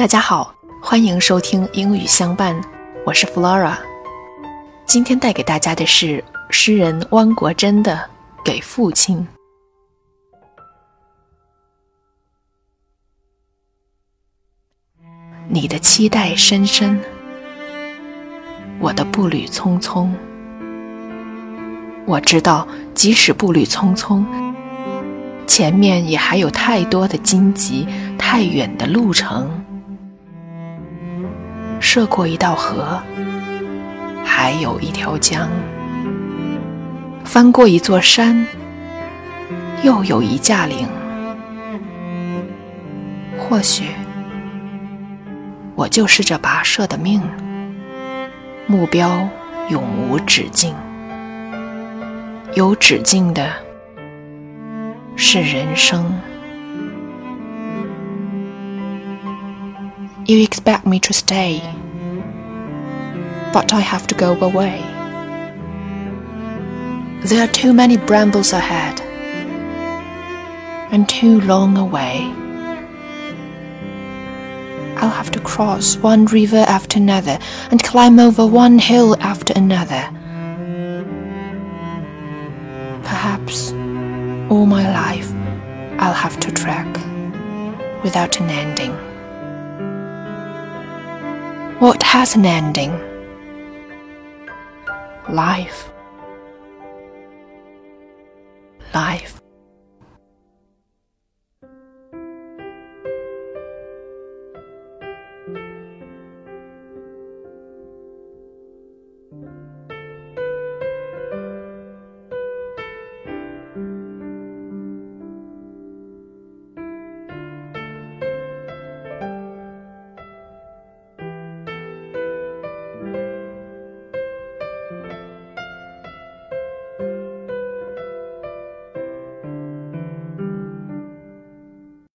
大家好，欢迎收听英语相伴，我是 Flora。今天带给大家的是诗人汪国真的《给父亲》。你的期待深深，我的步履匆匆。我知道，即使步履匆匆，前面也还有太多的荆棘，太远的路程。涉过一道河，还有一条江；翻过一座山，又有一架岭。或许，我就是这跋涉的命，目标永无止境。有止境的是人生。You expect me to stay, but I have to go away. There are too many brambles ahead, and too long away. I'll have to cross one river after another and climb over one hill after another. Perhaps all my life I'll have to trek without an ending. What has an ending? Life. Life.